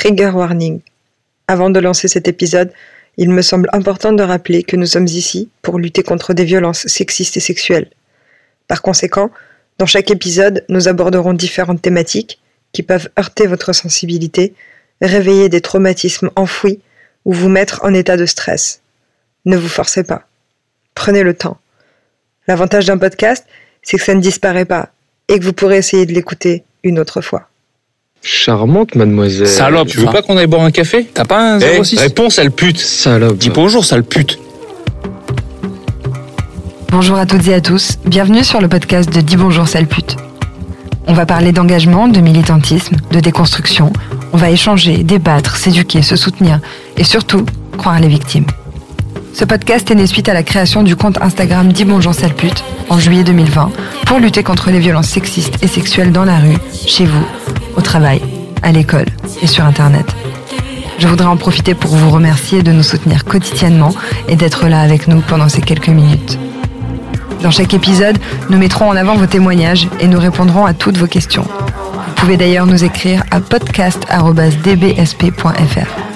Trigger warning. Avant de lancer cet épisode, il me semble important de rappeler que nous sommes ici pour lutter contre des violences sexistes et sexuelles. Par conséquent, dans chaque épisode, nous aborderons différentes thématiques qui peuvent heurter votre sensibilité, réveiller des traumatismes enfouis ou vous mettre en état de stress. Ne vous forcez pas. Prenez le temps. L'avantage d'un podcast, c'est que ça ne disparaît pas et que vous pourrez essayer de l'écouter une autre fois. Charmante, mademoiselle. Salope, tu veux pas qu'on aille boire un café? T'as pas un 06 Eh, réponds, sale pute. Salope. Dis bonjour, sale pute. Bonjour à toutes et à tous, bienvenue sur le podcast de Dis bonjour sale pute. On va parler d'engagement, de militantisme, de déconstruction. On va échanger, débattre, s'éduquer, se soutenir et surtout croire les victimes. Ce podcast est né suite à la création du compte Instagram Dis bonjour en juillet 2020 pour lutter contre les violences sexistes et sexuelles dans la rue, chez vous, au travail, à l'école et sur Internet. Je voudrais en profiter pour vous remercier de nous soutenir quotidiennement et d'être là avec nous pendant ces quelques minutes. Dans chaque épisode, nous mettrons en avant vos témoignages et nous répondrons à toutes vos questions. Vous pouvez d'ailleurs nous écrire à podcast.dbsp.fr.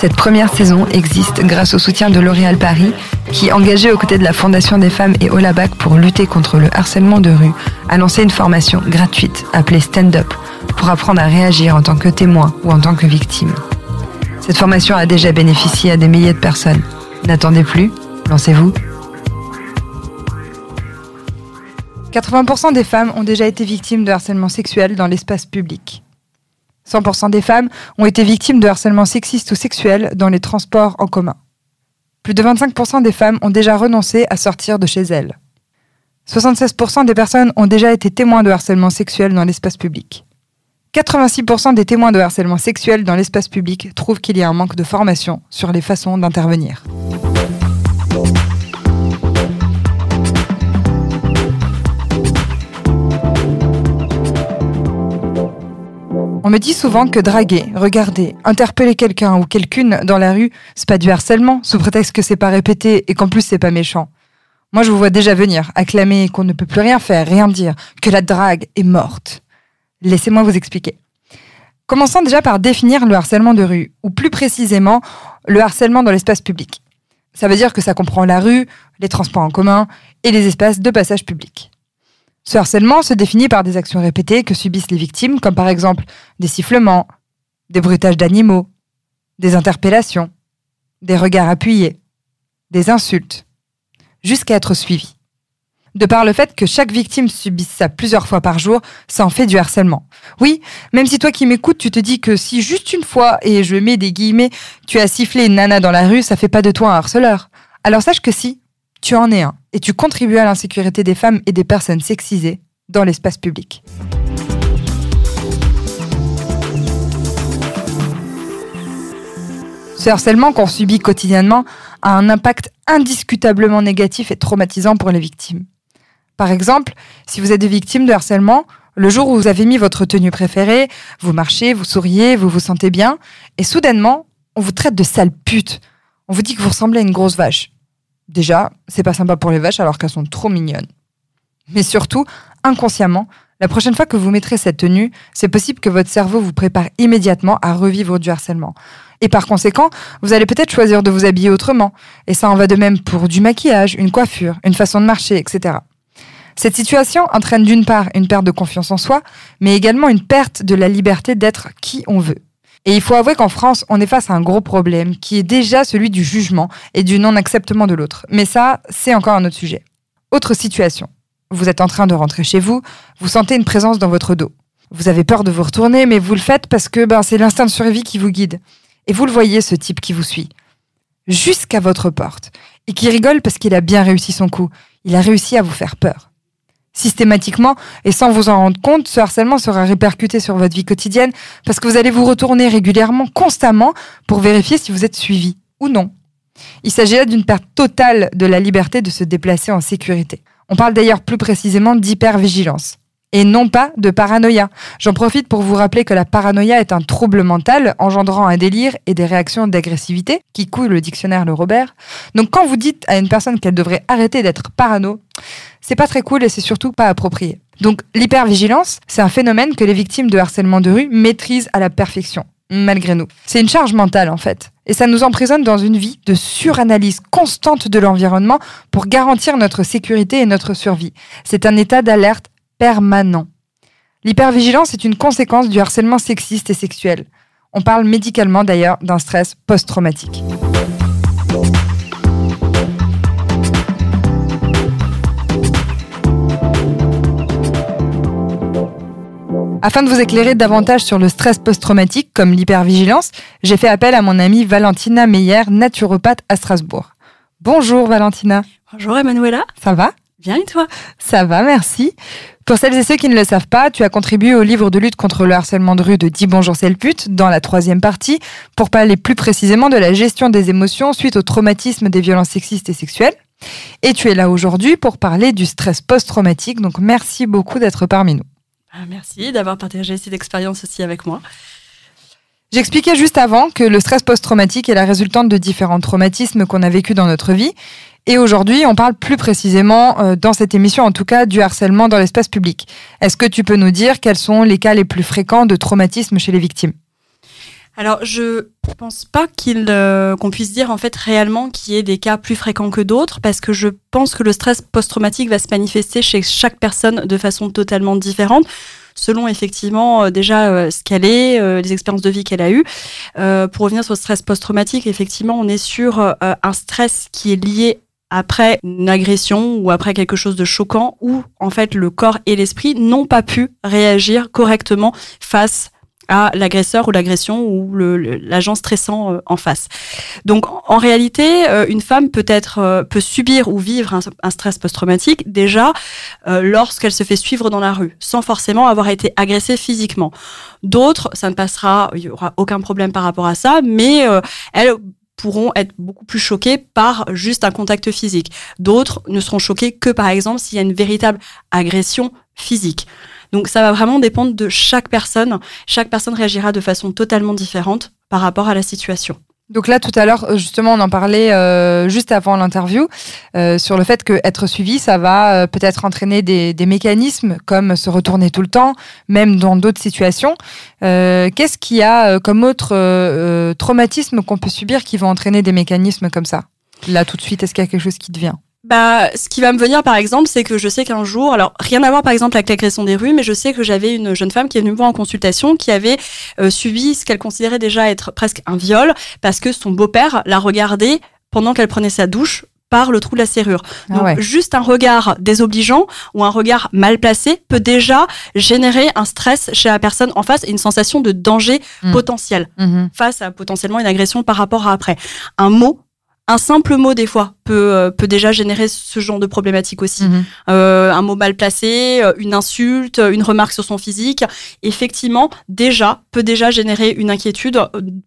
Cette première saison existe grâce au soutien de L'Oréal Paris, qui, engagé aux côtés de la Fondation des femmes et Olabac pour lutter contre le harcèlement de rue, a lancé une formation gratuite appelée Stand Up pour apprendre à réagir en tant que témoin ou en tant que victime. Cette formation a déjà bénéficié à des milliers de personnes. N'attendez plus, lancez-vous 80% des femmes ont déjà été victimes de harcèlement sexuel dans l'espace public. 100% des femmes ont été victimes de harcèlement sexiste ou sexuel dans les transports en commun. Plus de 25% des femmes ont déjà renoncé à sortir de chez elles. 76% des personnes ont déjà été témoins de harcèlement sexuel dans l'espace public. 86% des témoins de harcèlement sexuel dans l'espace public trouvent qu'il y a un manque de formation sur les façons d'intervenir. On me dit souvent que draguer, regarder, interpeller quelqu'un ou quelqu'une dans la rue, c'est pas du harcèlement, sous prétexte que c'est pas répété et qu'en plus c'est pas méchant. Moi je vous vois déjà venir, acclamer qu'on ne peut plus rien faire, rien dire, que la drague est morte. Laissez-moi vous expliquer. Commençons déjà par définir le harcèlement de rue, ou plus précisément le harcèlement dans l'espace public. Ça veut dire que ça comprend la rue, les transports en commun et les espaces de passage public. Ce harcèlement se définit par des actions répétées que subissent les victimes, comme par exemple des sifflements, des bruitages d'animaux, des interpellations, des regards appuyés, des insultes, jusqu'à être suivies. De par le fait que chaque victime subisse ça plusieurs fois par jour, ça en fait du harcèlement. Oui, même si toi qui m'écoutes, tu te dis que si juste une fois, et je mets des guillemets, tu as sifflé une nana dans la rue, ça fait pas de toi un harceleur. Alors sache que si, tu en es un, et tu contribues à l'insécurité des femmes et des personnes sexisées dans l'espace public. Ce harcèlement qu'on subit quotidiennement a un impact indiscutablement négatif et traumatisant pour les victimes. Par exemple, si vous êtes victime de harcèlement, le jour où vous avez mis votre tenue préférée, vous marchez, vous souriez, vous vous sentez bien, et soudainement, on vous traite de sale pute. On vous dit que vous ressemblez à une grosse vache. Déjà, c'est pas sympa pour les vaches alors qu'elles sont trop mignonnes. Mais surtout, inconsciemment, la prochaine fois que vous mettrez cette tenue, c'est possible que votre cerveau vous prépare immédiatement à revivre du harcèlement. Et par conséquent, vous allez peut-être choisir de vous habiller autrement. Et ça en va de même pour du maquillage, une coiffure, une façon de marcher, etc. Cette situation entraîne d'une part une perte de confiance en soi, mais également une perte de la liberté d'être qui on veut. Et il faut avouer qu'en France, on est face à un gros problème qui est déjà celui du jugement et du non-acceptement de l'autre. Mais ça, c'est encore un autre sujet. Autre situation. Vous êtes en train de rentrer chez vous, vous sentez une présence dans votre dos. Vous avez peur de vous retourner, mais vous le faites parce que ben, c'est l'instinct de survie qui vous guide. Et vous le voyez, ce type qui vous suit. Jusqu'à votre porte. Et qui rigole parce qu'il a bien réussi son coup. Il a réussi à vous faire peur. Systématiquement, et sans vous en rendre compte, ce harcèlement sera répercuté sur votre vie quotidienne parce que vous allez vous retourner régulièrement, constamment, pour vérifier si vous êtes suivi ou non. Il s'agit là d'une perte totale de la liberté de se déplacer en sécurité. On parle d'ailleurs plus précisément d'hypervigilance et non pas de paranoïa. J'en profite pour vous rappeler que la paranoïa est un trouble mental engendrant un délire et des réactions d'agressivité, qui couille le dictionnaire Le Robert. Donc quand vous dites à une personne qu'elle devrait arrêter d'être parano, c'est pas très cool et c'est surtout pas approprié. Donc l'hypervigilance, c'est un phénomène que les victimes de harcèlement de rue maîtrisent à la perfection. malgré nous. C'est une charge mentale en fait. Et ça nous emprisonne dans une vie de suranalyse constante de l'environnement pour garantir notre sécurité et notre survie. C'est un état d'alerte permanent. L'hypervigilance est une conséquence du harcèlement sexiste et sexuel. On parle médicalement d'ailleurs d'un stress post-traumatique. Afin de vous éclairer davantage sur le stress post-traumatique comme l'hypervigilance, j'ai fait appel à mon amie Valentina Meyer, naturopathe à Strasbourg. Bonjour Valentina. Bonjour Emanuela. Ça va? Bien et toi? Ça va, merci. Pour celles et ceux qui ne le savent pas, tu as contribué au livre de lutte contre le harcèlement de rue de Dis bonjour c'est pute dans la troisième partie pour parler plus précisément de la gestion des émotions suite au traumatisme des violences sexistes et sexuelles. Et tu es là aujourd'hui pour parler du stress post-traumatique, donc merci beaucoup d'être parmi nous. Ah, merci d'avoir partagé cette expérience aussi avec moi. J'expliquais juste avant que le stress post-traumatique est la résultante de différents traumatismes qu'on a vécus dans notre vie. Et aujourd'hui, on parle plus précisément, euh, dans cette émission en tout cas, du harcèlement dans l'espace public. Est-ce que tu peux nous dire quels sont les cas les plus fréquents de traumatisme chez les victimes? Alors, je pense pas qu'il euh, qu'on puisse dire en fait réellement qu'il y ait des cas plus fréquents que d'autres, parce que je pense que le stress post-traumatique va se manifester chez chaque personne de façon totalement différente selon effectivement euh, déjà euh, ce qu'elle est, les expériences de vie qu'elle a eues. pour revenir sur le stress post-traumatique, effectivement, on est sur un stress qui est lié après une agression ou après quelque chose de choquant où en fait le corps et l'esprit n'ont pas pu réagir correctement face à l'agresseur ou l'agression ou l'agent stressant euh, en face. Donc en réalité, euh, une femme peut être euh, peut subir ou vivre un, stress post-traumatique déjà lorsqu'elle se fait suivre dans la rue, sans forcément avoir été agressée physiquement. D'autres, ça ne passera, il y aura aucun problème par rapport à ça, mais elles pourront être beaucoup plus choquées par juste un contact physique. D'autres ne seront choquées que par exemple s'il y a une véritable agression physique. Donc ça va vraiment dépendre de chaque personne. Chaque personne réagira de façon totalement différente par rapport à la situation. Donc là, tout à l'heure, justement, on en parlait euh, juste avant l'interview euh, sur le fait que être suivi, ça va euh, peut-être entraîner des, mécanismes comme se retourner tout le temps, même dans d'autres situations. Qu'est-ce qu'il y a comme autre traumatisme qu'on peut subir qui va entraîner des mécanismes comme ça? Là, tout de suite, est-ce qu'il y a quelque chose qui te vient? Bah, ce qui va me venir par exemple, c'est que je sais qu'un jour, alors rien à voir par exemple avec l'agression des rues, mais je sais que j'avais une jeune femme qui est venue me voir en consultation, qui avait euh, subi ce qu'elle considérait déjà être presque un viol, parce que son beau-père l'a regardée pendant qu'elle prenait sa douche par le trou de la serrure. Ah Donc, juste un regard désobligeant ou un regard mal placé peut déjà générer un stress chez la personne en face et une sensation de danger mmh. potentiel mmh face à potentiellement une agression par rapport à après. Un mot un simple mot des fois peut euh, peut déjà générer ce genre de problématique aussi. Mhm. Euh, un mot mal placé, euh, une insulte, une remarque sur son physique, effectivement déjà peut déjà générer une inquiétude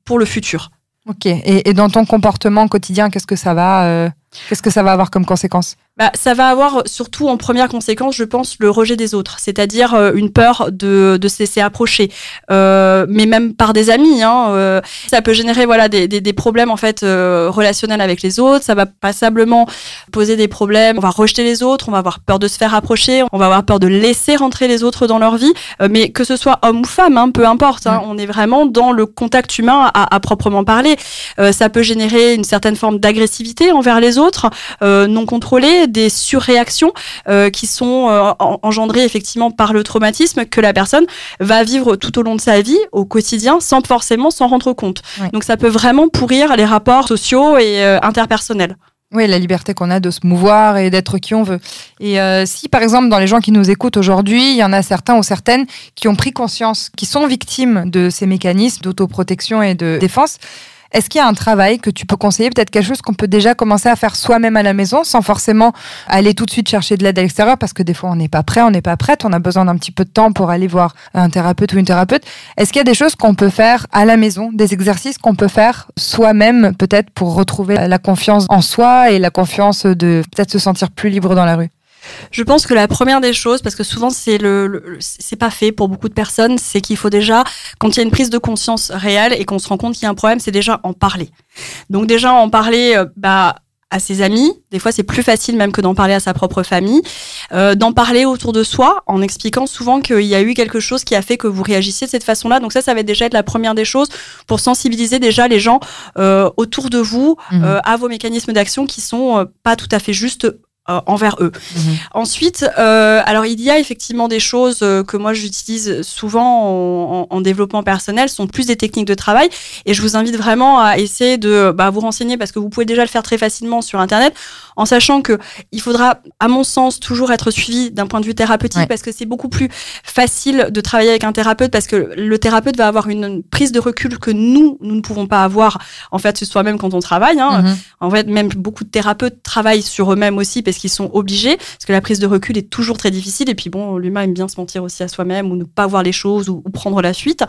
pour le futur. Ok. Et, et dans ton comportement quotidien, qu'est-ce que ça va Qu'est-ce que ça va avoir comme conséquence bah, ça va avoir surtout en première conséquence, je pense, le rejet des autres, c'est-à-dire euh, une peur de, de se laisser approcher, euh, mais même par des amis. Hein, euh, ça peut générer voilà des, des, des problèmes en fait euh, relationnels avec les autres. Ça va passablement poser des problèmes. On va rejeter les autres, on va avoir peur de se faire approcher, on va avoir peur de laisser rentrer les autres dans leur vie. Euh, mais que ce soit homme ou femme, hein, peu importe. Hein, mm. on est vraiment dans le contact humain à, à proprement parler. ça peut générer une certaine forme d'agressivité envers les autres, non contrôlée des surréactions euh, qui sont euh, engendrées effectivement par le traumatisme que la personne va vivre tout au long de sa vie, au quotidien, sans forcément s'en rendre compte. Donc ça peut vraiment pourrir les rapports sociaux et euh, interpersonnels. Oui, la liberté qu'on a de se mouvoir et d'être qui on veut. Et si, par exemple, dans les gens qui nous écoutent aujourd'hui, il y en a certains ou certaines qui ont pris conscience, qui sont victimes de ces mécanismes d'autoprotection et de défense, est-ce qu'il y a un travail que tu peux conseiller, peut-être quelque chose qu'on peut déjà commencer à faire soi-même à la maison, sans forcément aller tout de suite chercher de l'aide à l'extérieur, parce que des fois on n'est pas prêt, on n'est pas prête, on a besoin d'un petit peu de temps pour aller voir un thérapeute ou une thérapeute. Est-ce qu'il y a des choses qu'on peut faire à la maison, des exercices qu'on peut faire soi-même, peut-être pour retrouver la confiance en soi et la confiance de peut-être se sentir plus libre dans la rue? Je pense que la première des choses, parce que souvent c'est le, c'est pas fait pour beaucoup de personnes, c'est qu'il faut déjà, quand il y a une prise de conscience réelle et qu'on se rend compte qu'il y a un problème, c'est déjà en parler. Donc déjà en parler, euh, bah à ses amis. Des fois, c'est plus facile même que d'en parler à sa propre famille. Euh, d'en parler autour de soi en expliquant souvent qu'il y a eu quelque chose qui a fait que vous réagissiez de cette façon-là. Donc ça, ça va déjà être la première des choses pour sensibiliser déjà les gens euh, autour de vous euh, à vos mécanismes d'action qui sont pas tout à fait justes euh, envers eux. Mhm. Ensuite, euh, alors il y a effectivement des choses euh, que moi j'utilise souvent en, en- en développement personnel, ce sont plus des techniques de travail, et je vous invite vraiment à essayer de bah, vous renseigner parce que vous pouvez déjà le faire très facilement sur Internet, en sachant que il faudra, à mon sens, toujours être suivi d'un point de vue thérapeutique Ouais. parce que c'est beaucoup plus facile de travailler avec un thérapeute parce que le thérapeute va avoir une prise de recul que nous, nous ne pouvons pas avoir en fait soi-même quand on travaille. Hein. Mhm. En fait, même beaucoup de thérapeutes travaillent sur eux-mêmes aussi parce qu'ils sont obligés, parce que la prise de recul est toujours très difficile. Et puis bon, l'humain aime bien se mentir aussi à soi-même ou ne pas voir les choses ou, prendre la fuite.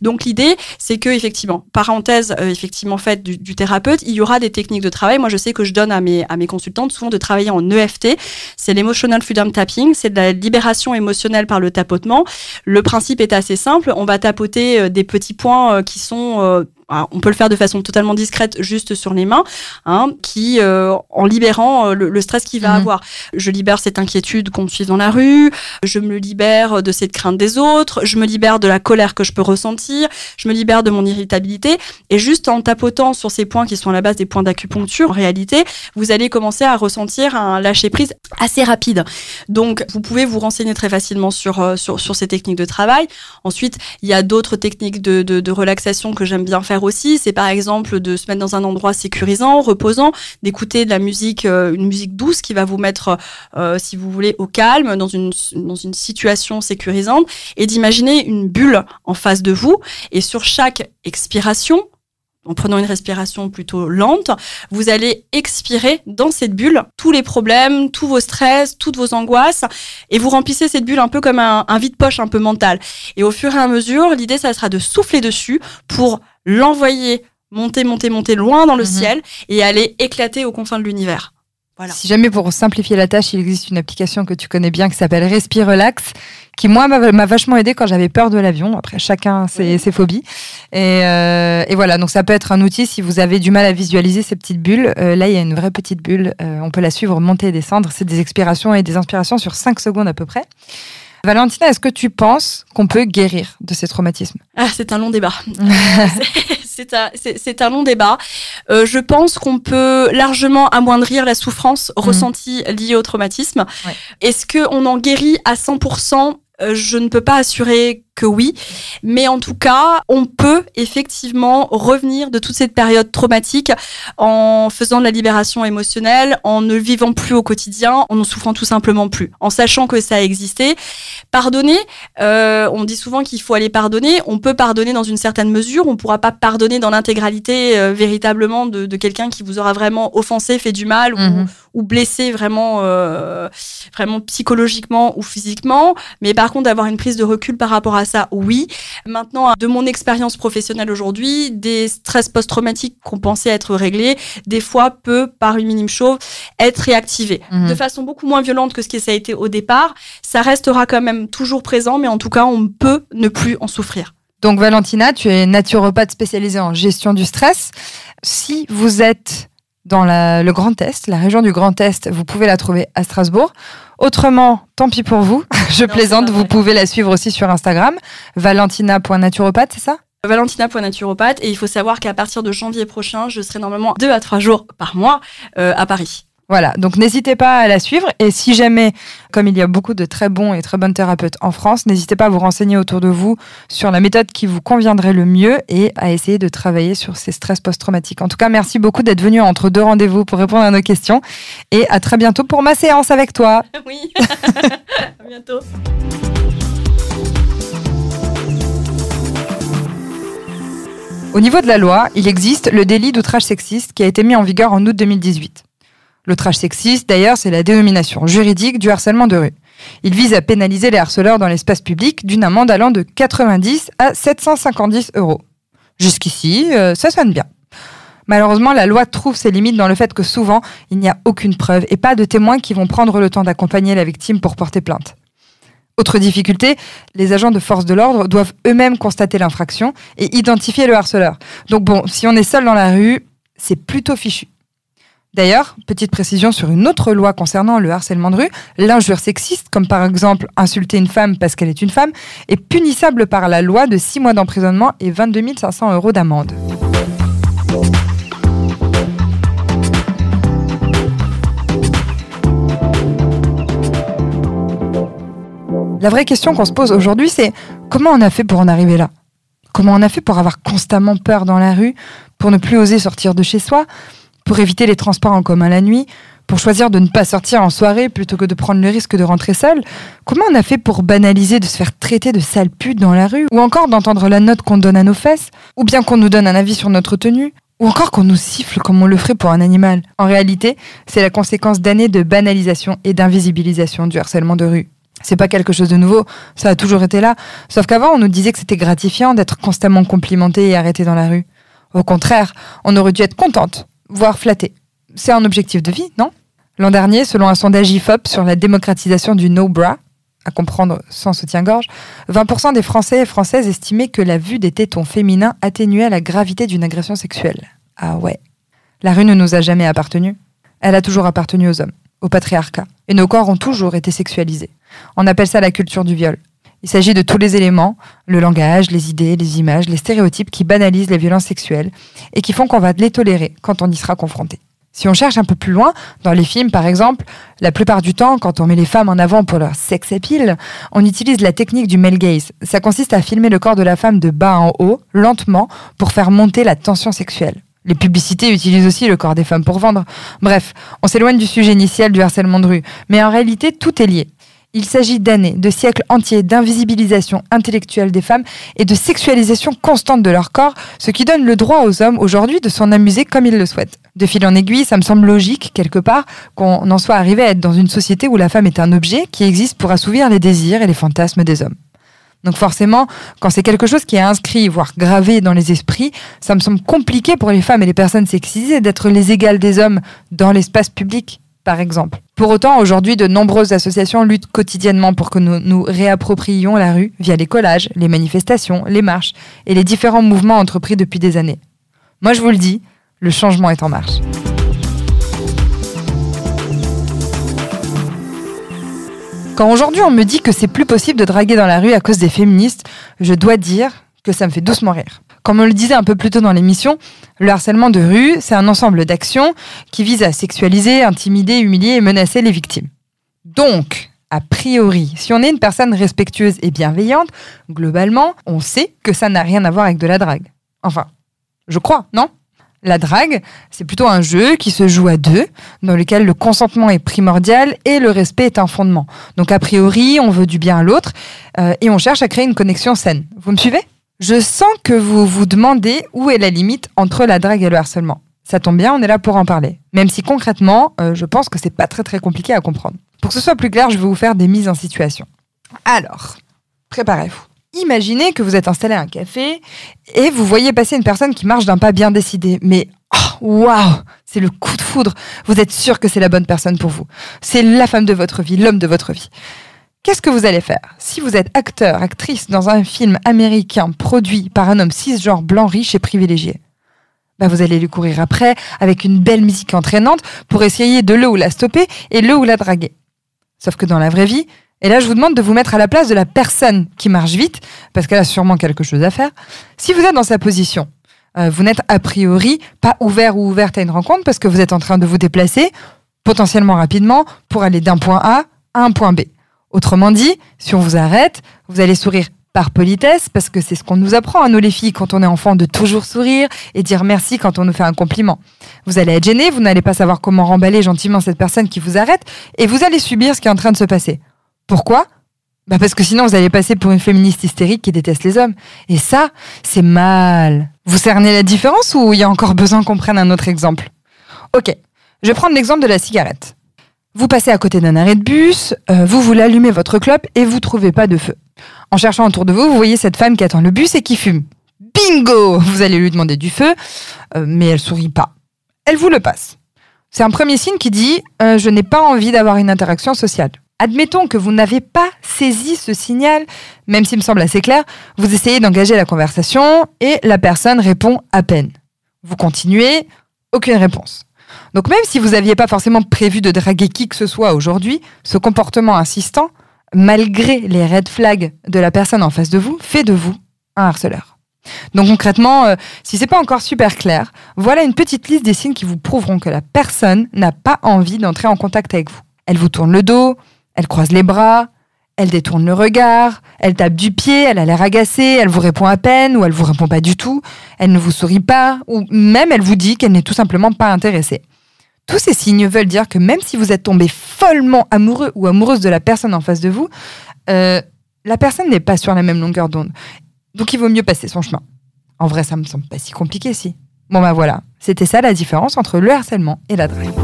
Donc l'idée, c'est que effectivement, parenthèse euh, effectivement faite du, thérapeute, il y aura des techniques de travail. Moi, je sais que je donne à mes à mes consultantes souvent de travailler en EFT. C'est l'emotional freedom tapping, c'est de la libération émotionnelle par le tapotement. Le principe est assez simple. On va tapoter euh, des petits points euh, qui sont on peut le faire de façon totalement discrète, juste sur les mains, hein, qui, euh, en libérant euh, le, le stress qu'il va Mhm. avoir. Je libère cette inquiétude qu'on me suive dans la rue, je me libère de cette crainte des autres, je me libère de la colère que je peux ressentir, je me libère de mon irritabilité. Et juste en tapotant sur ces points qui sont à la base des points d'acupuncture, en réalité, vous allez commencer à ressentir un lâcher-prise assez rapide. Donc, vous pouvez vous renseigner très facilement sur, euh, sur, sur ces techniques de travail. Ensuite, il y a d'autres techniques de, de, de relaxation que j'aime bien faire aussi. C'est par exemple de se mettre dans un endroit sécurisant, reposant, d'écouter de la musique, euh, une musique douce qui va vous mettre, euh, si vous voulez, au calme, dans une, dans une situation sécurisante, et d'imaginer une bulle en face de vous. Et sur chaque expiration, en prenant une respiration plutôt lente, vous allez expirer dans cette bulle tous les problèmes, tous vos stress, toutes vos angoisses, et vous remplissez cette bulle un peu comme un, un vide-poche un peu mental. Et au fur et à mesure, l'idée, ça sera de souffler dessus pour l'envoyer monter, monter, monter loin dans le Mhm. ciel et aller éclater aux confins de l'univers. Voilà. Si jamais pour simplifier la tâche, il existe une application que tu connais bien qui s'appelle Respire Relax, qui moi m'a vachement aidé quand j'avais peur de l'avion. Après, chacun ses, ses phobies. Et, euh, et voilà, donc ça peut être un outil si vous avez du mal à visualiser ces petites bulles. Euh, là, il y a une vraie petite bulle. Euh, on peut la suivre monter et descendre. C'est des expirations et des inspirations sur 5 secondes à peu près. Valentina, est-ce que tu penses qu'on peut guérir de ces traumatismes? Ah, c'est un long débat. c'est un, long débat. Euh, je pense qu'on peut largement amoindrir la souffrance ressentie liée au traumatisme. Ouais. Est-ce qu'on en guérit à 100% Euh, Je ne peux pas assurer que oui, mais en tout cas, on peut effectivement revenir de toute cette période traumatique en faisant de la libération émotionnelle, en ne vivant plus au quotidien, en ne souffrant tout simplement plus, en sachant que ça a existé. Pardonner, euh, on dit souvent qu'il faut aller pardonner. On peut pardonner dans une certaine mesure. On ne pourra pas pardonner dans l'intégralité euh, véritablement de, de quelqu'un qui vous aura vraiment offensé, fait du mal ou, Mhm. ou blessé vraiment, euh, vraiment psychologiquement ou physiquement. Mais par contre, d'avoir une prise de recul par rapport à ça, oui. Maintenant, de mon expérience professionnelle aujourd'hui, des stress post-traumatiques qu'on pensait être réglés, des fois peut, par une minime chose, être réactivé Mhm. de façon beaucoup moins violente que ce qui ça a été au départ. Ça restera quand même toujours présent, mais en tout cas, on peut ne plus en souffrir. Donc Valentina, tu es naturopathe spécialisée en gestion du stress. Si vous êtes dans la- le Grand Est, la région du Grand Est, vous pouvez la trouver à Strasbourg. Autrement, tant pis pour vous. Je Non, plaisante, vous pouvez la suivre aussi sur Instagram. Valentina.naturopathe, c'est ça? Valentina.naturopathe, et il faut savoir qu'à partir de janvier prochain, je serai normalement deux à trois jours par mois euh, à Paris. Voilà, donc n'hésitez pas à la suivre. Et si jamais, comme il y a beaucoup de très bons et très bonnes thérapeutes en France, n'hésitez pas à vous renseigner autour de vous sur la méthode qui vous conviendrait le mieux et à essayer de travailler sur ces stress post-traumatiques. En tout cas, merci beaucoup d'être venu entre deux rendez-vous pour répondre à nos questions. Et à très bientôt pour ma séance avec toi. Oui, à bientôt. Au niveau de la loi, il existe le délit d'outrage sexiste qui a été mis en vigueur en août 2018. L'outrage sexiste, d'ailleurs, c'est la dénomination juridique du harcèlement de rue. Il vise à pénaliser les harceleurs dans l'espace public d'une amende allant de 90 à 750 euros. Jusqu'ici, euh, ça sonne bien. Malheureusement, la loi trouve ses limites dans le fait que souvent, il n'y a aucune preuve et pas de témoins qui vont prendre le temps d'accompagner la victime pour porter plainte. Autre difficulté, les agents de force de l'ordre doivent eux-mêmes constater l'infraction et identifier le harceleur. Donc bon, si on est seul dans la rue, c'est plutôt fichu. D'ailleurs, petite précision sur une autre loi concernant le harcèlement de rue, l'injure sexiste, comme par exemple insulter une femme parce qu'elle est une femme, est punissable par la loi de 6 mois d'emprisonnement et 22 500 euros d'amende. La vraie question qu'on se pose aujourd'hui, c'est comment on a fait pour en arriver là? Comment on a fait pour avoir constamment peur dans la rue, pour ne plus oser sortir de chez soi, pour éviter les transports en commun la nuit, pour choisir de ne pas sortir en soirée plutôt que de prendre le risque de rentrer seul Comment on a fait pour banaliser de se faire traiter de sale pute dans la rue Ou encore d'entendre la note qu'on donne à nos fesses Ou bien qu'on nous donne un avis sur notre tenue ou encore qu'on nous siffle comme on le ferait pour un animal? En réalité, c'est la conséquence d'années de banalisation et d'invisibilisation du harcèlement de rue. C'est pas quelque chose de nouveau, ça a toujours été là. Sauf qu'avant, on nous disait que c'était gratifiant d'être constamment complimenté et arrêté dans la rue. Au contraire, on aurait dû être contente, voire flattée. C'est un objectif de vie, non? L'an dernier, selon un sondage IFOP sur la démocratisation du no-bra, à comprendre sans soutien-gorge, 20% des Français et Françaises estimaient que la vue des tétons féminins atténuait la gravité d'une agression sexuelle. Ah ouais. La rue ne nous a jamais appartenu. Elle a toujours appartenu aux hommes, au patriarcat. Et nos corps ont toujours été sexualisés. On appelle ça la culture du viol. Il s'agit de tous les éléments, le langage, les idées, les images, les stéréotypes qui banalisent les violences sexuelles et qui font qu'on va les tolérer quand on y sera confronté. Si on cherche un peu plus loin, dans les films par exemple, la plupart du temps, quand on met les femmes en avant pour leur sex appeal, on utilise la technique du male gaze. Ça consiste à filmer le corps de la femme de bas en haut, lentement, pour faire monter la tension sexuelle. Les publicités utilisent aussi le corps des femmes pour vendre. Bref, on s'éloigne du sujet initial du harcèlement de rue, mais en réalité, tout est lié. Il s'agit d'années, de siècles entiers d'invisibilisation intellectuelle des femmes et de sexualisation constante de leur corps, ce qui donne le droit aux hommes aujourd'hui de s'en amuser comme ils le souhaitent. De fil en aiguille, ça me semble logique, quelque part, qu'on en soit arrivé à être dans une société où la femme est un objet qui existe pour assouvir les désirs et les fantasmes des hommes. Donc forcément, quand c'est quelque chose qui est inscrit, voire gravé dans les esprits, ça me semble compliqué pour les femmes et les personnes sexisées d'être les égales des hommes dans l'espace public par exemple. Pour autant, aujourd'hui, de nombreuses associations luttent quotidiennement pour que nous nous réapproprions la rue via les collages, les manifestations, les marches et les différents mouvements entrepris depuis des années. Moi, je vous le dis, le changement est en marche. Quand aujourd'hui on me dit que c'est plus possible de draguer dans la rue à cause des féministes, je dois dire que ça me fait doucement rire. Comme on le disait un peu plus tôt dans l'émission, le harcèlement de rue, c'est un ensemble d'actions qui visent à sexualiser, intimider, humilier et menacer les victimes. Donc, a priori, si on est une personne respectueuse et bienveillante, globalement, on sait que ça n'a rien à voir avec de la drague. Enfin, je crois, non? La drague, c'est plutôt un jeu qui se joue à deux, dans lequel le consentement est primordial et le respect est un fondement. Donc, a priori, on veut du bien à l'autre euh, et on cherche à créer une connexion saine. Vous me suivez? Je sens que vous vous demandez où est la limite entre la drague et le harcèlement. Ça tombe bien, on est là pour en parler. Même si concrètement, euh, je pense que c'est pas très très compliqué à comprendre. Pour que ce soit plus clair, je vais vous faire des mises en situation. Alors, préparez-vous. Imaginez que vous êtes installé à un café et vous voyez passer une personne qui marche d'un pas bien décidé. Mais oh, waouh, c'est le coup de foudre. Vous êtes sûr que c'est la bonne personne pour vous. C'est la femme de votre vie, l'homme de votre vie. Qu'est-ce que vous allez faire Si vous êtes acteur, actrice dans un film américain produit par un homme cisgenre blanc riche et privilégié, bah vous allez lui courir après avec une belle musique entraînante pour essayer de le ou la stopper et le ou la draguer. Sauf que dans la vraie vie, et là je vous demande de vous mettre à la place de la personne qui marche vite, parce qu'elle a sûrement quelque chose à faire, si vous êtes dans sa position, euh, vous n'êtes a priori pas ouvert ou ouverte à une rencontre parce que vous êtes en train de vous déplacer potentiellement rapidement pour aller d'un point A à un point B. Autrement dit, si on vous arrête, vous allez sourire par politesse, parce que c'est ce qu'on nous apprend à nous les filles quand on est enfant, de toujours sourire et dire merci quand on nous fait un compliment. Vous allez être gêné, vous n'allez pas savoir comment remballer gentiment cette personne qui vous arrête, et vous allez subir ce qui est en train de se passer. Pourquoi? Bah Parce que sinon vous allez passer pour une féministe hystérique qui déteste les hommes. Et ça, c'est mal. Vous cernez la différence ou il y a encore besoin qu'on prenne un autre exemple? Ok, je vais prendre l'exemple de la cigarette. Vous passez à côté d'un arrêt de bus, euh, vous voulez allumer votre clope et vous trouvez pas de feu. En cherchant autour de vous, vous voyez cette femme qui attend le bus et qui fume. Bingo Vous allez lui demander du feu, euh, mais elle sourit pas. Elle vous le passe. C'est un premier signe qui dit euh, je n'ai pas envie d'avoir une interaction sociale. Admettons que vous n'avez pas saisi ce signal, même s'il me semble assez clair, vous essayez d'engager la conversation et la personne répond à peine. Vous continuez, aucune réponse. Donc même si vous n'aviez pas forcément prévu de draguer qui que ce soit aujourd'hui, ce comportement insistant, malgré les red flags de la personne en face de vous, fait de vous un harceleur. Donc concrètement, euh, si c'est pas encore super clair, voilà une petite liste des signes qui vous prouveront que la personne n'a pas envie d'entrer en contact avec vous. Elle vous tourne le dos, elle croise les bras, elle détourne le regard, elle tape du pied, elle a l'air agacée, elle vous répond à peine ou elle vous répond pas du tout, elle ne vous sourit pas ou même elle vous dit qu'elle n'est tout simplement pas intéressée. Tous ces signes veulent dire que même si vous êtes tombé follement amoureux ou amoureuse de la personne en face de vous, euh, la personne n'est pas sur la même longueur d'onde. Donc il vaut mieux passer son chemin. En vrai, ça me semble pas si compliqué, si. Bon bah voilà, c'était ça la différence entre le harcèlement et la drague.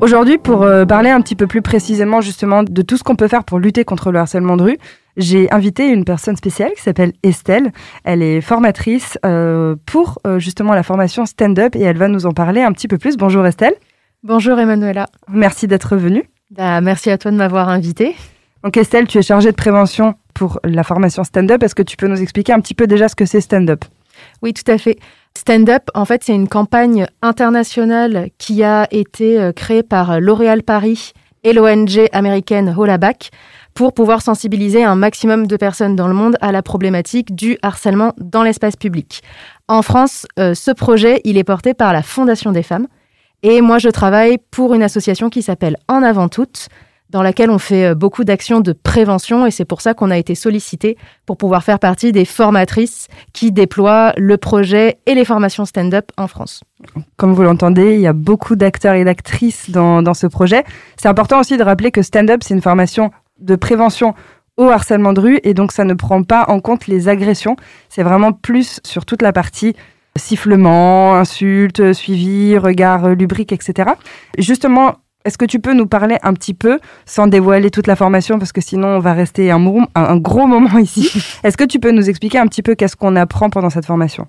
Aujourd'hui, pour euh, parler un petit peu plus précisément justement de tout ce qu'on peut faire pour lutter contre le harcèlement de rue, j'ai invité une personne spéciale qui s'appelle Estelle. Elle est formatrice euh, pour euh, justement la formation stand-up et elle va nous en parler un petit peu plus. Bonjour Estelle. Bonjour Emanuela. Merci d'être venue. Bah, merci à toi de m'avoir invitée. Donc Estelle, tu es chargée de prévention pour la formation stand-up. Est-ce que tu peux nous expliquer un petit peu déjà ce que c'est stand-up? Oui, tout à fait. Stand Up, en fait, c'est une campagne internationale qui a été euh, créée par L'Oréal Paris et l'ONG américaine Holaback pour pouvoir sensibiliser un maximum de personnes dans le monde à la problématique du harcèlement dans l'espace public. En France, euh, ce projet, il est porté par la Fondation des femmes. Et moi, je travaille pour une association qui s'appelle En avant toutes, dans laquelle on fait euh, beaucoup d'actions de prévention et c'est pour ça qu'on a été sollicité pour pouvoir faire partie des formatrices qui déploient le projet et les formations stand-up en France. Comme vous l'entendez, il y a beaucoup d'acteurs et d'actrices dans, dans ce projet. C'est important aussi de rappeler que stand-up, c'est une formation de prévention au harcèlement de rue et donc ça ne prend pas en compte les agressions. C'est vraiment plus sur toute la partie sifflement, insultes, suivi, regard lubrique, etc. Justement, est-ce que tu peux nous parler un petit peu, sans dévoiler toute la formation, parce que sinon on va rester un, un gros moment ici. Est-ce que tu peux nous expliquer un petit peu qu'est-ce qu'on apprend pendant cette formation?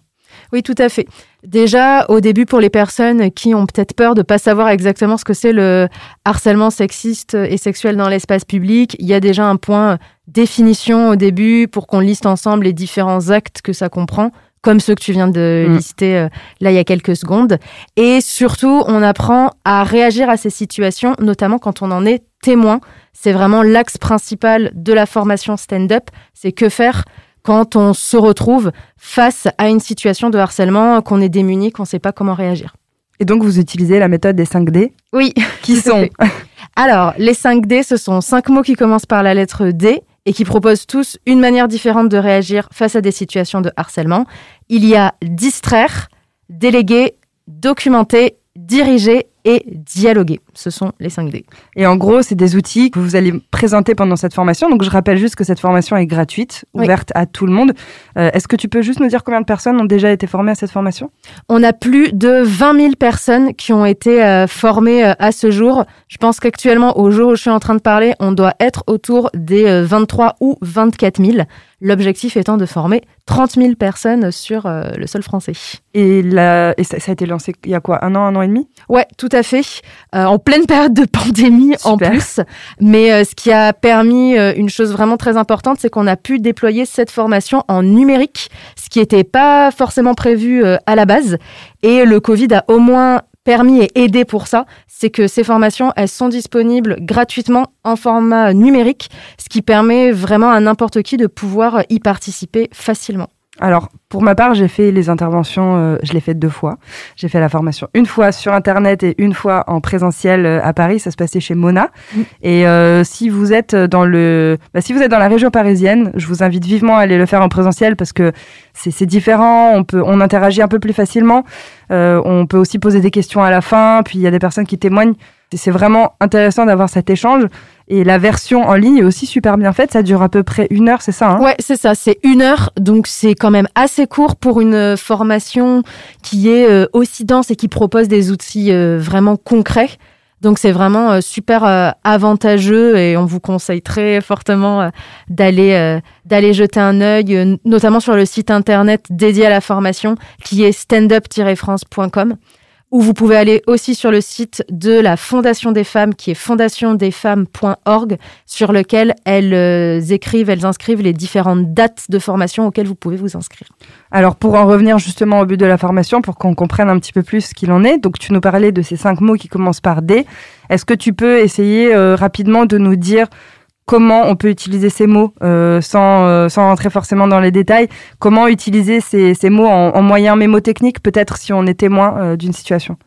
Oui, tout à fait. Déjà, au début, pour les personnes qui ont peut-être peur de ne pas savoir exactement ce que c'est le harcèlement sexiste et sexuel dans l'espace public, il y a déjà un point définition au début pour qu'on liste ensemble les différents actes que ça comprend comme ceux que tu viens de mm. lister euh, là il y a quelques secondes. Et surtout, on apprend à réagir à ces situations, notamment quand on en est témoin. C'est vraiment l'axe principal de la formation stand-up, c'est que faire quand on se retrouve face à une situation de harcèlement, qu'on est démuni, qu'on ne sait pas comment réagir. Et donc, vous utilisez la méthode des 5 D Oui. Qui sont Alors, les 5 D, ce sont cinq mots qui commencent par la lettre D et qui proposent tous une manière différente de réagir face à des situations de harcèlement. Il y a distraire, déléguer, documenter, diriger et dialoguer. Ce sont les 5D. Et en gros, c'est des outils que vous allez présenter pendant cette formation. Donc, je rappelle juste que cette formation est gratuite, ouverte à tout le monde. Euh, est-ce que tu peux juste nous dire combien de personnes ont déjà été formées à cette formation? On a plus de 20 000 personnes qui ont été euh, formées euh, à ce jour. Je pense qu'actuellement, au jour où je suis en train de parler, on doit être autour des 23 ou 24 000. L'objectif étant de former 30 000 personnes sur euh, le sol français. Et, la, et ça, a été lancé il y a quoi Un an, un an et demi? Ouais, tout à fait. Euh, en pleine période de pandémie en plus. Mais euh, ce qui a permis une chose vraiment très importante, c'est qu'on a pu déployer cette formation en numérique, ce qui n'était pas forcément prévu à la base. Et le Covid a au moins permis et aidé pour ça, c'est que ces formations, elles sont disponibles gratuitement en format numérique, ce qui permet vraiment à n'importe qui de pouvoir y participer facilement. Alors, pour ma part, j'ai fait les interventions, euh, je l'ai fait deux fois. J'ai fait la formation une fois sur Internet et une fois en présentiel euh, à Paris. Ça se passait chez Mona. Mm. Et euh, si vous êtes dans le, bah, si vous êtes dans la région parisienne, je vous invite vivement à aller le faire en présentiel parce que c'est différent. On peut, on interagit un peu plus facilement. on peut aussi poser des questions à la fin. Puis il y a des personnes qui témoignent. C'est vraiment intéressant d'avoir cet échange. Et la version en ligne est aussi super bien faite. Ça dure à peu près une heure, c'est ça hein? Ouais, c'est ça. C'est une heure. Donc c'est quand même assez court pour une formation qui est euh, aussi dense et qui propose des outils euh, vraiment concrets. Donc c'est vraiment euh, super avantageux et on vous conseille très fortement d'aller d'aller jeter un œil, notamment sur le site internet dédié à la formation qui est standup-france.com ou vous pouvez aller aussi sur le site de la Fondation des femmes qui est fondationdesfemmes.org sur lequel elles euh, écrivent, elles inscrivent les différentes dates de formation auxquelles vous pouvez vous inscrire. Alors pour en revenir justement au but de la formation, pour qu'on comprenne un petit peu plus ce qu'il en est, donc tu nous parlais de ces cinq mots qui commencent par D. Est-ce que tu peux essayer euh, rapidement de nous dire comment on peut utiliser ces mots euh, sans, euh, sans rentrer forcément dans les détails. Comment utiliser ces, ces mots en, en moyen mémotechnique, peut-être si on est témoin euh, d'une situation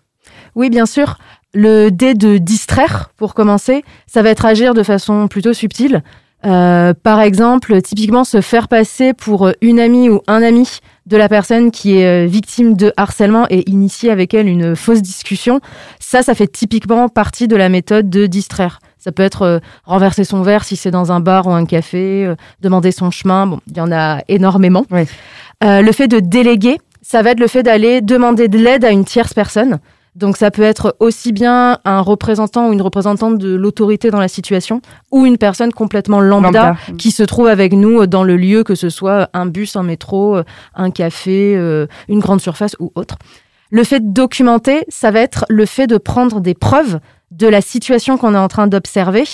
Oui, bien sûr. Le D de distraire, pour commencer, ça va être agir de façon plutôt subtile. Euh, par exemple, typiquement se faire passer pour une amie ou un ami de la personne qui est victime de harcèlement et initier avec elle une fausse discussion, ça, ça fait typiquement partie de la méthode de distraire. Ça peut être euh, renverser son verre si c'est dans un bar ou un café, euh, demander son chemin. Bon, il y en a énormément. Oui. Euh, le fait de déléguer, ça va être le fait d'aller demander de l'aide à une tierce personne. Donc ça peut être aussi bien un représentant ou une représentante de l'autorité dans la situation ou une personne complètement lambda, Lambda. qui se trouve avec nous dans le lieu, que ce soit un bus, un métro, un café, une grande surface ou autre. Le fait de documenter, ça va être le fait de prendre des preuves de la situation qu'on est en train d'observer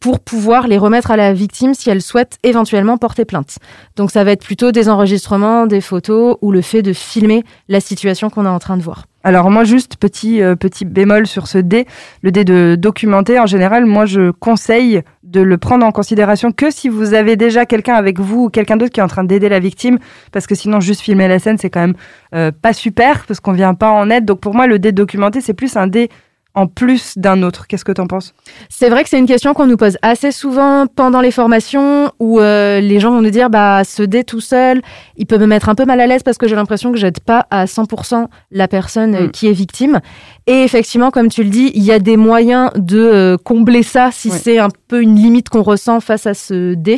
pour pouvoir les remettre à la victime si elle souhaite éventuellement porter plainte. Donc ça va être plutôt des enregistrements, des photos ou le fait de filmer la situation qu'on est en train de voir. Alors moi juste petit euh, petit bémol sur ce D, le D de documenter en général, moi je conseille de le prendre en considération que si vous avez déjà quelqu'un avec vous ou quelqu'un d'autre qui est en train d'aider la victime parce que sinon juste filmer la scène c'est quand même euh, pas super parce qu'on vient pas en aide. Donc pour moi le D documenter c'est plus un D en plus d'un autre. Qu'est-ce que tu en penses? C'est vrai que c'est une question qu'on nous pose assez souvent pendant les formations où euh, les gens vont nous dire bah ce dé tout seul, il peut me mettre un peu mal à l'aise parce que j'ai l'impression que j'aide pas à 100% la personne euh, Mm. qui est victime. Et effectivement, comme tu le dis, il y a des moyens de euh, combler ça si Ouais. c'est un peu une limite qu'on ressent face à ce dé.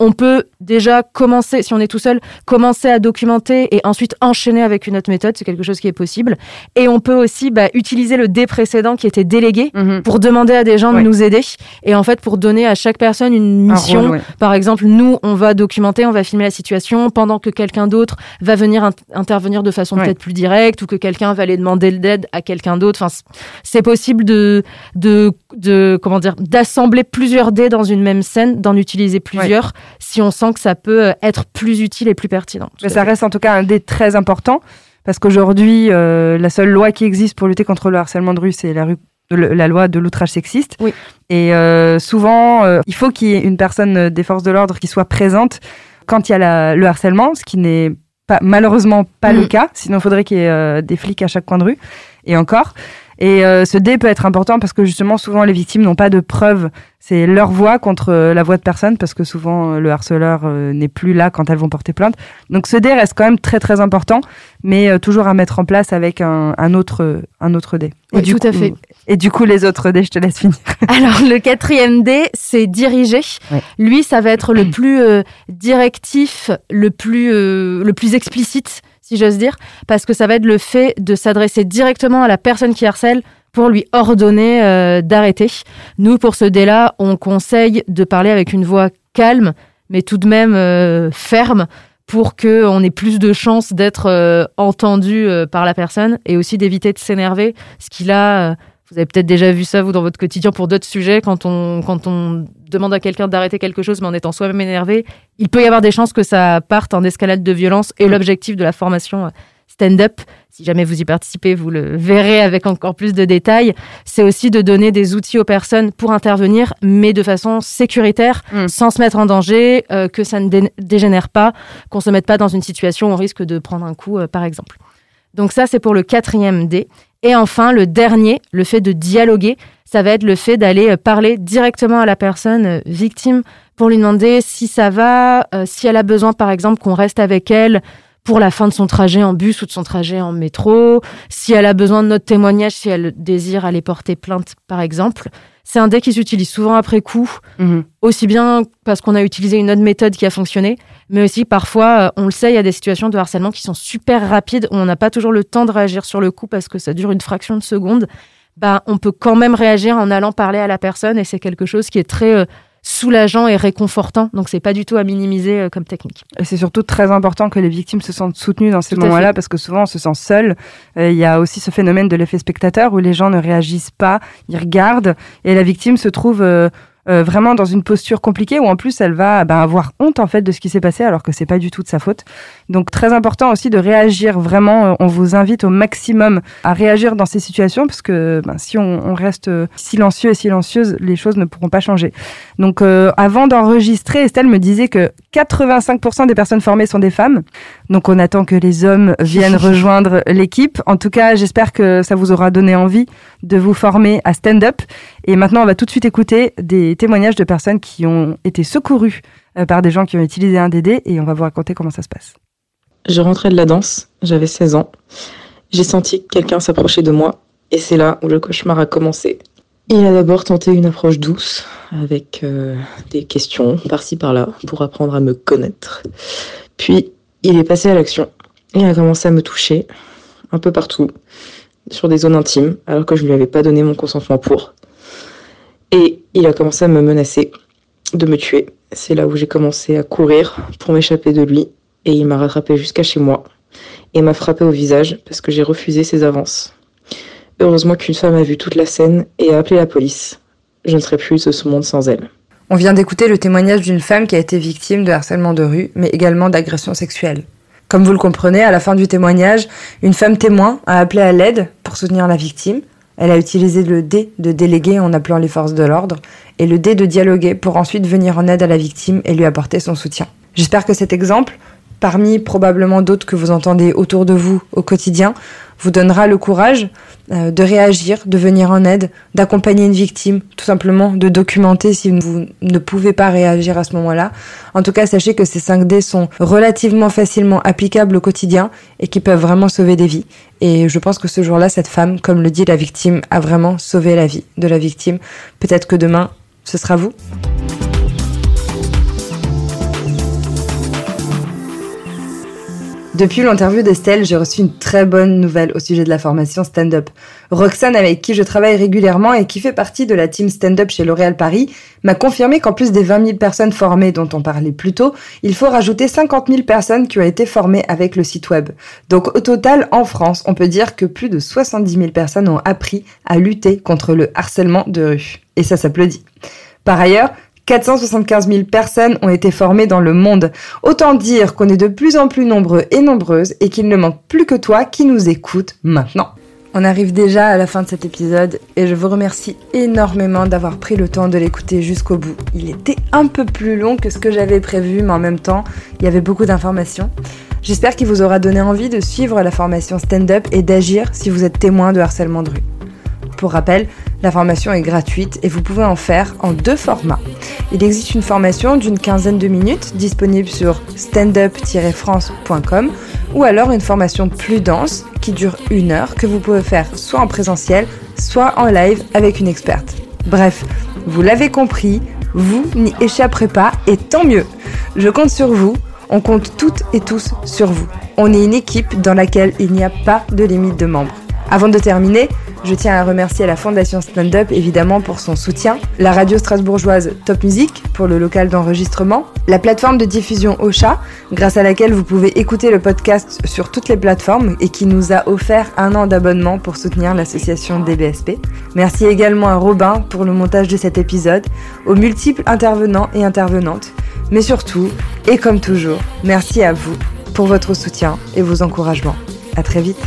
On peut déjà commencer, si on est tout seul, commencer à documenter et ensuite enchaîner avec une autre méthode. C'est quelque chose qui est possible. Et on peut aussi bah, utiliser le dé précédent qui était délégué pour demander à des gens Ouais. de nous aider et en fait pour donner à chaque personne une Un mission. rôle, ouais. Par exemple, nous, on va documenter, on va filmer la situation pendant que quelqu'un d'autre va venir int- intervenir de façon peut-être plus directe ou que quelqu'un va aller demander de l'aide à quelqu'un d'autre. Enfin, c'est possible de, de, de comment dire, d'assembler plusieurs dés dans une même scène, d'en utiliser plusieurs si on sent que ça peut euh, être plus utile et plus pertinent. Mais ça reste en tout cas un dé très important parce qu'aujourd'hui, euh, la seule loi qui existe pour lutter contre le harcèlement de rue, c'est la, rue- le- la loi de l'outrage sexiste. Oui. Et euh, souvent, euh, il faut qu'il y ait une personne des forces de l'ordre qui soit présente quand il y a la- le harcèlement, ce qui n'est pas, malheureusement pas le Mm. cas. Sinon, il faudrait qu'il y ait euh, des flics à chaque coin de rue. Et encore. Et euh, ce dé peut être important parce que justement, souvent, les victimes n'ont pas de preuves. C'est leur voix contre euh, la voix de personne parce que souvent, euh, le harceleur euh, n'est plus là quand elles vont porter plainte. Donc ce dé reste quand même très très important, mais euh, toujours à mettre en place avec un, un autre un autre dé. Oui, du tout à coup- fait. Et du coup les autres dés, je te laisse finir. Alors le quatrième dé, c'est diriger. Ouais. Lui, ça va être le plus directif, le plus le plus explicite, si j'ose dire, parce que ça va être le fait de s'adresser directement à la personne qui harcèle pour lui ordonner euh, d'arrêter. Nous, pour ce dé-là, on conseille de parler avec une voix calme, mais tout de même euh, ferme, pour que on ait plus de chances d'être euh, entendu par la personne et aussi d'éviter de s'énerver, ce qu'il a. vous avez peut-être déjà vu ça, vous, dans votre quotidien, pour d'autres sujets, quand on, quand on demande à quelqu'un d'arrêter quelque chose, mais en étant soi-même énervé, il peut y avoir des chances que ça parte en escalade de violence. Et l'objectif de la formation euh, stand-up, si jamais vous y participez, vous le verrez avec encore plus de détails, c'est aussi de donner des outils aux personnes pour intervenir, mais de façon sécuritaire, Mm. sans se mettre en danger, euh, que ça ne dé- dégénère pas, qu'on se mette pas dans une situation où on risque de prendre un coup, euh, par exemple. Donc ça, c'est pour le quatrième D. Et enfin, le dernier, le fait de dialoguer, ça va être le fait d'aller euh, parler directement à la personne euh, victime pour lui demander si ça va, euh, si elle a besoin, par exemple, qu'on reste avec elle pour la fin de son trajet en bus ou de son trajet en métro, si elle a besoin de notre témoignage, si elle désire aller porter plainte, par exemple. C'est un dé qui s'utilise souvent après coup, aussi bien parce qu'on a utilisé une autre méthode qui a fonctionné, mais aussi parfois, euh, on le sait, il y a des situations de harcèlement qui sont super rapides, où on n'a pas toujours le temps de réagir sur le coup parce que ça dure une fraction de seconde. Bah, on peut quand même réagir en allant parler à la personne et c'est quelque chose qui est très euh, soulageant et réconfortant. Donc c'est pas du tout à minimiser euh, comme technique. Et c'est surtout très important que les victimes se sentent soutenues dans ces moments-là parce que souvent on se sent seul. Euh, il y a aussi ce phénomène de l'effet spectateur où les gens ne réagissent pas, ils regardent et la victime se trouve euh, euh, vraiment dans une posture compliquée où en plus elle va ben, avoir honte en fait de ce qui s'est passé alors que c'est pas du tout de sa faute. Donc très important aussi de réagir vraiment. Euh, on vous invite au maximum à réagir dans ces situations parce que ben, si on, on, reste silencieux et silencieuse, les choses ne pourront pas changer. Donc euh, avant d'enregistrer, Estelle me disait que 85% des personnes formées sont des femmes. Donc on attend que les hommes viennent rejoindre l'équipe. En tout cas, j'espère que ça vous aura donné envie de vous former à stand-up. Et maintenant, on va tout de suite écouter des témoignages de personnes qui ont été secourues euh, par des gens qui ont utilisé un DD et on va vous raconter comment ça se passe. Je rentrais de la danse, j'avais 16 ans. J'ai senti que quelqu'un s'approchait de moi et c'est là où le cauchemar a commencé. Il a d'abord tenté une approche douce avec euh, des questions par-ci par-là pour apprendre à me connaître. Puis il est passé à l'action et a commencé à me toucher un peu partout sur des zones intimes alors que je lui avais pas donné mon consentement pour. Et il a commencé à me menacer de me tuer. C'est là où j'ai commencé à courir pour m'échapper de lui et il m'a rattrapé jusqu'à chez moi et m'a frappé au visage parce que j'ai refusé ses avances. Heureusement qu'une femme a vu toute la scène et a appelé la police. Je ne serais plus de ce monde sans elle. On vient d'écouter le témoignage d'une femme qui a été victime de harcèlement de rue, mais également d'agression sexuelle. Comme vous le comprenez, à la fin du témoignage, une femme témoin a appelé à l'aide pour soutenir la victime. Elle a utilisé le D de déléguer en appelant les forces de l'ordre et le D de dialoguer pour ensuite venir en aide à la victime et lui apporter son soutien. J'espère que cet exemple, parmi probablement d'autres que vous entendez autour de vous au quotidien, vous donnera le courage euh, de réagir, de venir en aide, d'accompagner une victime, tout simplement de documenter si vous ne pouvez pas réagir à ce moment-là. En tout cas, sachez que ces 5D sont relativement facilement applicables au quotidien et qui peuvent vraiment sauver des vies. Et je pense que ce jour-là, cette femme, comme le dit la victime, a vraiment sauvé la vie de la victime. Peut-être que demain, ce sera vous. Depuis l'interview d'Estelle, j'ai reçu une très bonne nouvelle au sujet de la formation stand-up. Roxane, avec qui je travaille régulièrement et qui fait partie de la team stand-up chez L'Oréal Paris, m'a confirmé qu'en plus des 20 000 personnes formées dont on parlait plus tôt, il faut rajouter 50 000 personnes qui ont été formées avec le site web. Donc au total, en France, on peut dire que plus de 70 000 personnes ont appris à lutter contre le harcèlement de rue. Et ça s'applaudit. Par ailleurs, 475 000 personnes ont été formées dans le monde. Autant dire qu'on est de plus en plus nombreux et nombreuses et qu'il ne manque plus que toi qui nous écoutes maintenant. On arrive déjà à la fin de cet épisode et je vous remercie énormément d'avoir pris le temps de l'écouter jusqu'au bout. Il était un peu plus long que ce que j'avais prévu, mais en même temps, il y avait beaucoup d'informations. J'espère qu'il vous aura donné envie de suivre la formation stand-up et d'agir si vous êtes témoin de harcèlement de rue. Pour rappel, la formation est gratuite et vous pouvez en faire en deux formats. Il existe une formation d'une quinzaine de minutes disponible sur standup-france.com ou alors une formation plus dense qui dure une heure que vous pouvez faire soit en présentiel, soit en live avec une experte. Bref, vous l'avez compris, vous n'y échapperez pas et tant mieux. Je compte sur vous, on compte toutes et tous sur vous. On est une équipe dans laquelle il n'y a pas de limite de membres. Avant de terminer, je tiens à remercier la Fondation Stand Up évidemment pour son soutien, la radio strasbourgeoise Top Music pour le local d'enregistrement, la plateforme de diffusion Ocha, grâce à laquelle vous pouvez écouter le podcast sur toutes les plateformes et qui nous a offert un an d'abonnement pour soutenir l'association DBSP. Merci également à Robin pour le montage de cet épisode, aux multiples intervenants et intervenantes, mais surtout, et comme toujours, merci à vous pour votre soutien et vos encouragements. À très vite.